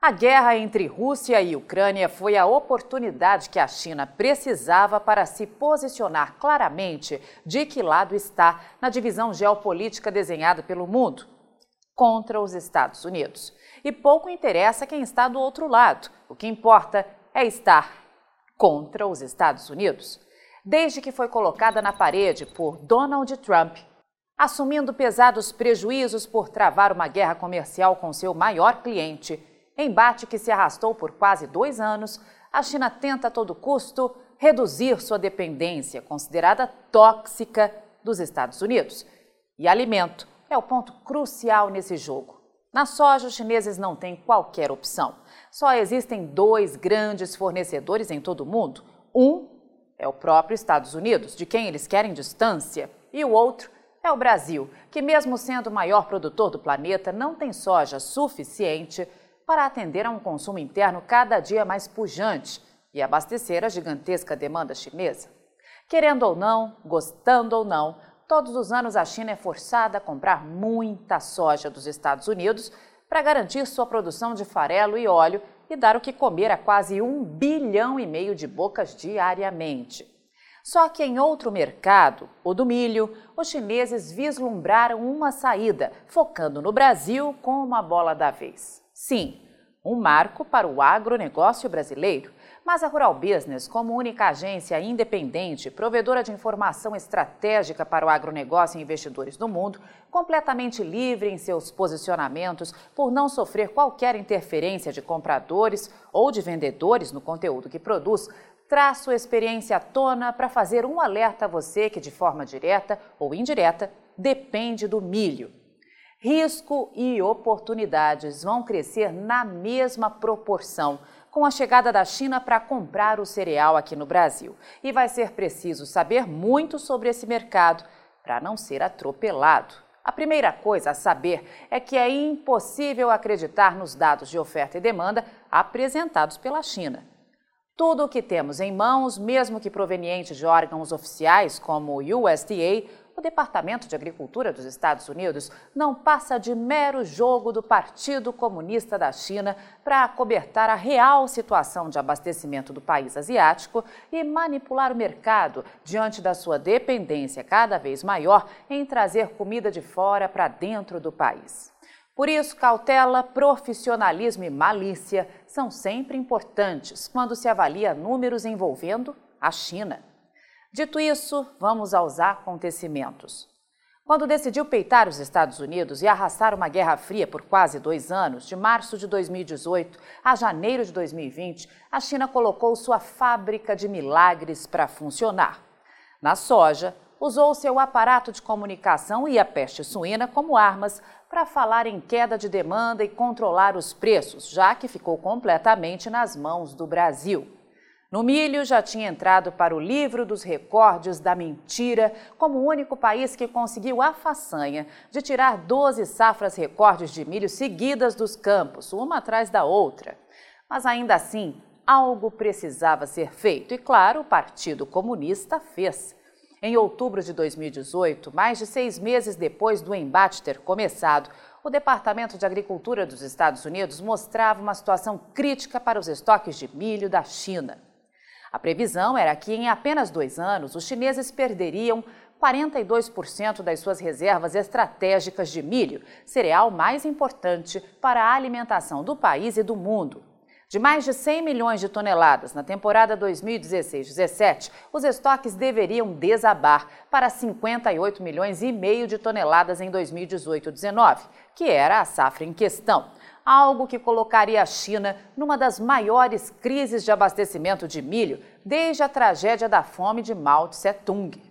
A guerra entre Rússia e Ucrânia foi a oportunidade que a China precisava para se posicionar claramente de que lado está na divisão geopolítica desenhada pelo mundo contra os Estados Unidos. E pouco interessa quem está do outro lado, o que importa é estar contra os Estados Unidos. Desde que foi colocada na parede por Donald Trump, assumindo pesados prejuízos por travar uma guerra comercial com seu maior cliente, Embate que se arrastou por quase dois anos, a China tenta a todo custo reduzir sua dependência, considerada tóxica, dos Estados Unidos. E alimento é o ponto crucial nesse jogo. Na soja, os chineses não têm qualquer opção. Só existem dois grandes fornecedores em todo o mundo. Um é o próprio Estados Unidos, de quem eles querem distância, e o outro é o Brasil, que, mesmo sendo o maior produtor do planeta, não tem soja suficiente para atender a um consumo interno cada dia mais pujante e abastecer a gigantesca demanda chinesa. Querendo ou não, gostando ou não, todos os anos a China é forçada a comprar muita soja dos Estados Unidos para garantir sua produção de farelo e óleo e dar o que comer a quase um bilhão e meio de bocas diariamente. Só que em outro mercado, o do milho, os chineses vislumbraram uma saída, focando no Brasil como uma bola da vez. Sim, um marco para o agronegócio brasileiro. Mas a Rural Business, como única agência independente, provedora de informação estratégica para o agronegócio e investidores do mundo, completamente livre em seus posicionamentos por não sofrer qualquer interferência de compradores ou de vendedores no conteúdo que produz, traz sua experiência à tona para fazer um alerta a você que, de forma direta ou indireta, depende do milho. Risco e oportunidades vão crescer na mesma proporção com a chegada da China para comprar o cereal aqui no Brasil. E vai ser preciso saber muito sobre esse mercado para não ser atropelado. A primeira coisa a saber é que é impossível acreditar nos dados de oferta e demanda apresentados pela China. Tudo o que temos em mãos, mesmo que proveniente de órgãos oficiais como o USDA, o Departamento de Agricultura dos Estados Unidos não passa de mero jogo do Partido Comunista da China para acobertar a real situação de abastecimento do país asiático e manipular o mercado diante da sua dependência cada vez maior em trazer comida de fora para dentro do país. Por isso, cautela, profissionalismo e malícia são sempre importantes quando se avalia números envolvendo a China. Dito isso, vamos aos acontecimentos. Quando decidiu peitar os Estados Unidos e arrastar uma guerra fria por quase dois anos, de março de 2018 a janeiro de 2020, a China colocou sua fábrica de milagres para funcionar. Na soja, usou seu aparato de comunicação e a peste suína como armas para falar em queda de demanda e controlar os preços, já que ficou completamente nas mãos do Brasil. No milho, já tinha entrado para o livro dos recordes da mentira como o único país que conseguiu a façanha de tirar 12 safras recordes de milho seguidas dos campos, uma atrás da outra. Mas ainda assim, algo precisava ser feito e, claro, o Partido Comunista fez. Em outubro de 2018, mais de seis meses depois do embate ter começado, o Departamento de Agricultura dos Estados Unidos mostrava uma situação crítica para os estoques de milho da China. A previsão era que em apenas dois anos os chineses perderiam 42% das suas reservas estratégicas de milho, cereal mais importante para a alimentação do país e do mundo. De mais de 100 milhões de toneladas na temporada 2016-17, os estoques deveriam desabar para 58 milhões e meio de toneladas em 2018-19, que era a safra em questão algo que colocaria a China numa das maiores crises de abastecimento de milho desde a tragédia da fome de Mao Tse-tung.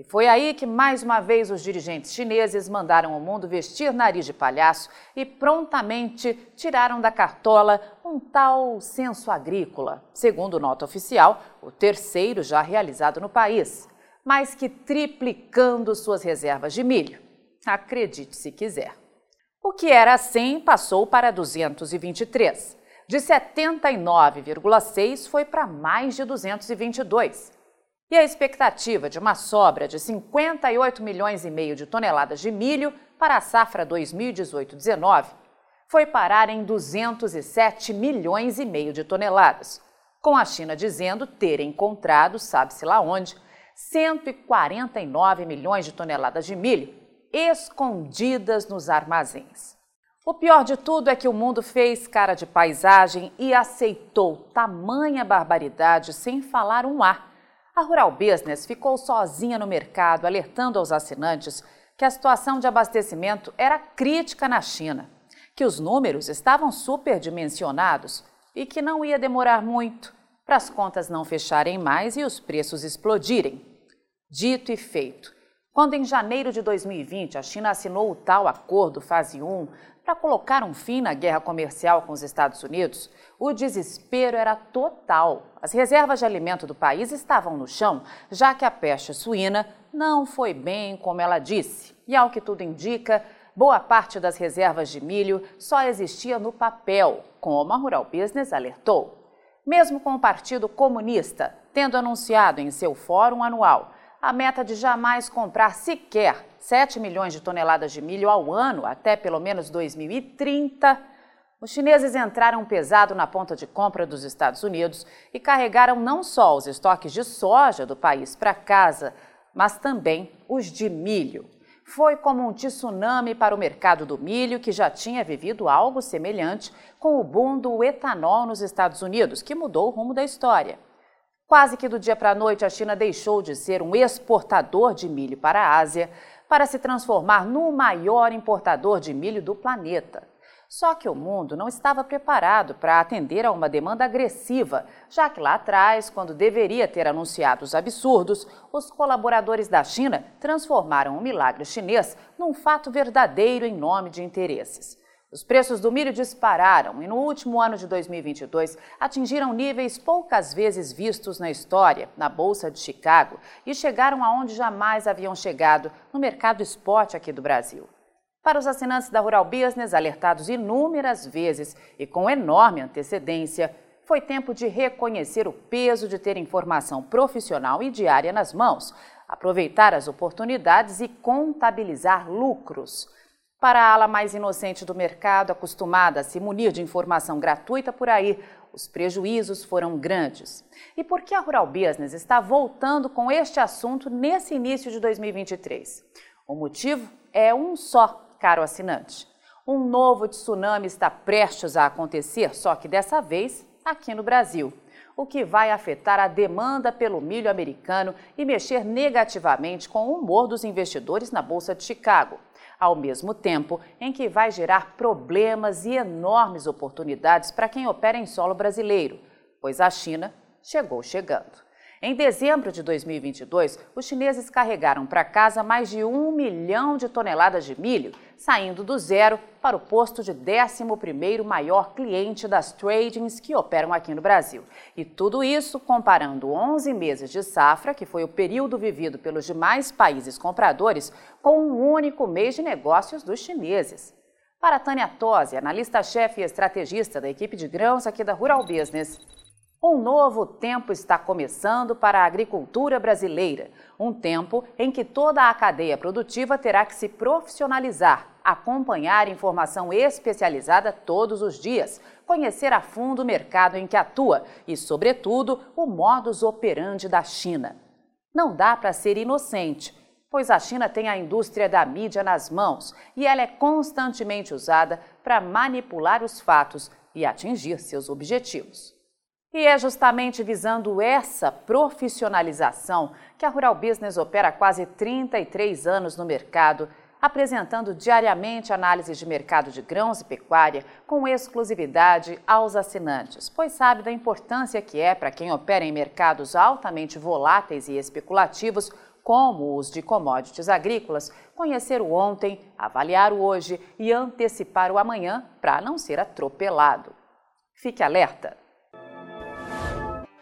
E foi aí que, mais uma vez, os dirigentes chineses mandaram o mundo vestir nariz de palhaço e prontamente tiraram da cartola um tal censo agrícola, segundo nota oficial, o terceiro já realizado no país, mais que triplicando suas reservas de milho. Acredite se quiser. O que era 100 passou para 223. De 79,6 foi para mais de 222 e a expectativa de uma sobra de 58 milhões e meio de toneladas de milho para a safra 2018-19 foi parar em 207 milhões e meio de toneladas, com a China dizendo ter encontrado, sabe-se lá onde, 149 milhões de toneladas de milho escondidas nos armazéns. O pior de tudo é que o mundo fez cara de paisagem e aceitou tamanha barbaridade sem falar um ar a Rural Business ficou sozinha no mercado, alertando aos assinantes que a situação de abastecimento era crítica na China, que os números estavam superdimensionados e que não ia demorar muito para as contas não fecharem mais e os preços explodirem. Dito e feito. Quando em janeiro de 2020 a China assinou o tal Acordo Fase 1 para colocar um fim na guerra comercial com os Estados Unidos, o desespero era total. As reservas de alimento do país estavam no chão, já que a peste suína não foi bem como ela disse. E ao que tudo indica, boa parte das reservas de milho só existia no papel, como a Rural Business alertou. Mesmo com o Partido Comunista tendo anunciado em seu fórum anual a meta de jamais comprar sequer 7 milhões de toneladas de milho ao ano até pelo menos 2030, os chineses entraram pesado na ponta de compra dos Estados Unidos e carregaram não só os estoques de soja do país para casa, mas também os de milho. Foi como um tsunami para o mercado do milho, que já tinha vivido algo semelhante com o boom do etanol nos Estados Unidos, que mudou o rumo da história. Quase que do dia para a noite, a China deixou de ser um exportador de milho para a Ásia para se transformar no maior importador de milho do planeta. Só que o mundo não estava preparado para atender a uma demanda agressiva, já que lá atrás, quando deveria ter anunciado os absurdos, os colaboradores da China transformaram o milagre chinês num fato verdadeiro em nome de interesses. Os preços do milho dispararam e no último ano de 2022 atingiram níveis poucas vezes vistos na história, na Bolsa de Chicago, e chegaram aonde jamais haviam chegado no mercado spot aqui do Brasil. Para os assinantes da Rural Business, alertados inúmeras vezes e com enorme antecedência, foi tempo de reconhecer o peso de ter informação profissional e diária nas mãos, aproveitar as oportunidades e contabilizar lucros. Para a ala mais inocente do mercado, acostumada a se munir de informação gratuita por aí, os prejuízos foram grandes. E por que a Rural Business está voltando com este assunto nesse início de 2023? O motivo é um só, caro assinante. Um novo tsunami está prestes a acontecer, só que dessa vez aqui no Brasil o que vai afetar a demanda pelo milho americano e mexer negativamente com o humor dos investidores na Bolsa de Chicago ao mesmo tempo em que vai gerar problemas e enormes oportunidades para quem opera em solo brasileiro, pois a China chegou chegando. Em dezembro de 2022, os chineses carregaram para casa mais de um milhão de toneladas de milho, saindo do zero para o posto de 11º maior cliente das tradings que operam aqui no Brasil. E tudo isso comparando 11 meses de safra, que foi o período vivido pelos demais países compradores, com um único mês de negócios dos chineses. Para Tânia Tosi, analista-chefe e estrategista da equipe de grãos aqui da Rural Business, um novo tempo está começando para a agricultura brasileira. Um tempo em que toda a cadeia produtiva terá que se profissionalizar, acompanhar informação especializada todos os dias, conhecer a fundo o mercado em que atua e, sobretudo, o modus operandi da China. Não dá para ser inocente, pois a China tem a indústria da mídia nas mãos e ela é constantemente usada para manipular os fatos e atingir seus objetivos. E é justamente visando essa profissionalização que a Rural Business opera há quase 33 anos no mercado, apresentando diariamente análises de mercado de grãos e pecuária com exclusividade aos assinantes, pois sabe da importância que é para quem opera em mercados altamente voláteis e especulativos como os de commodities agrícolas, conhecer o ontem, avaliar o hoje e antecipar o amanhã para não ser atropelado. Fique alerta!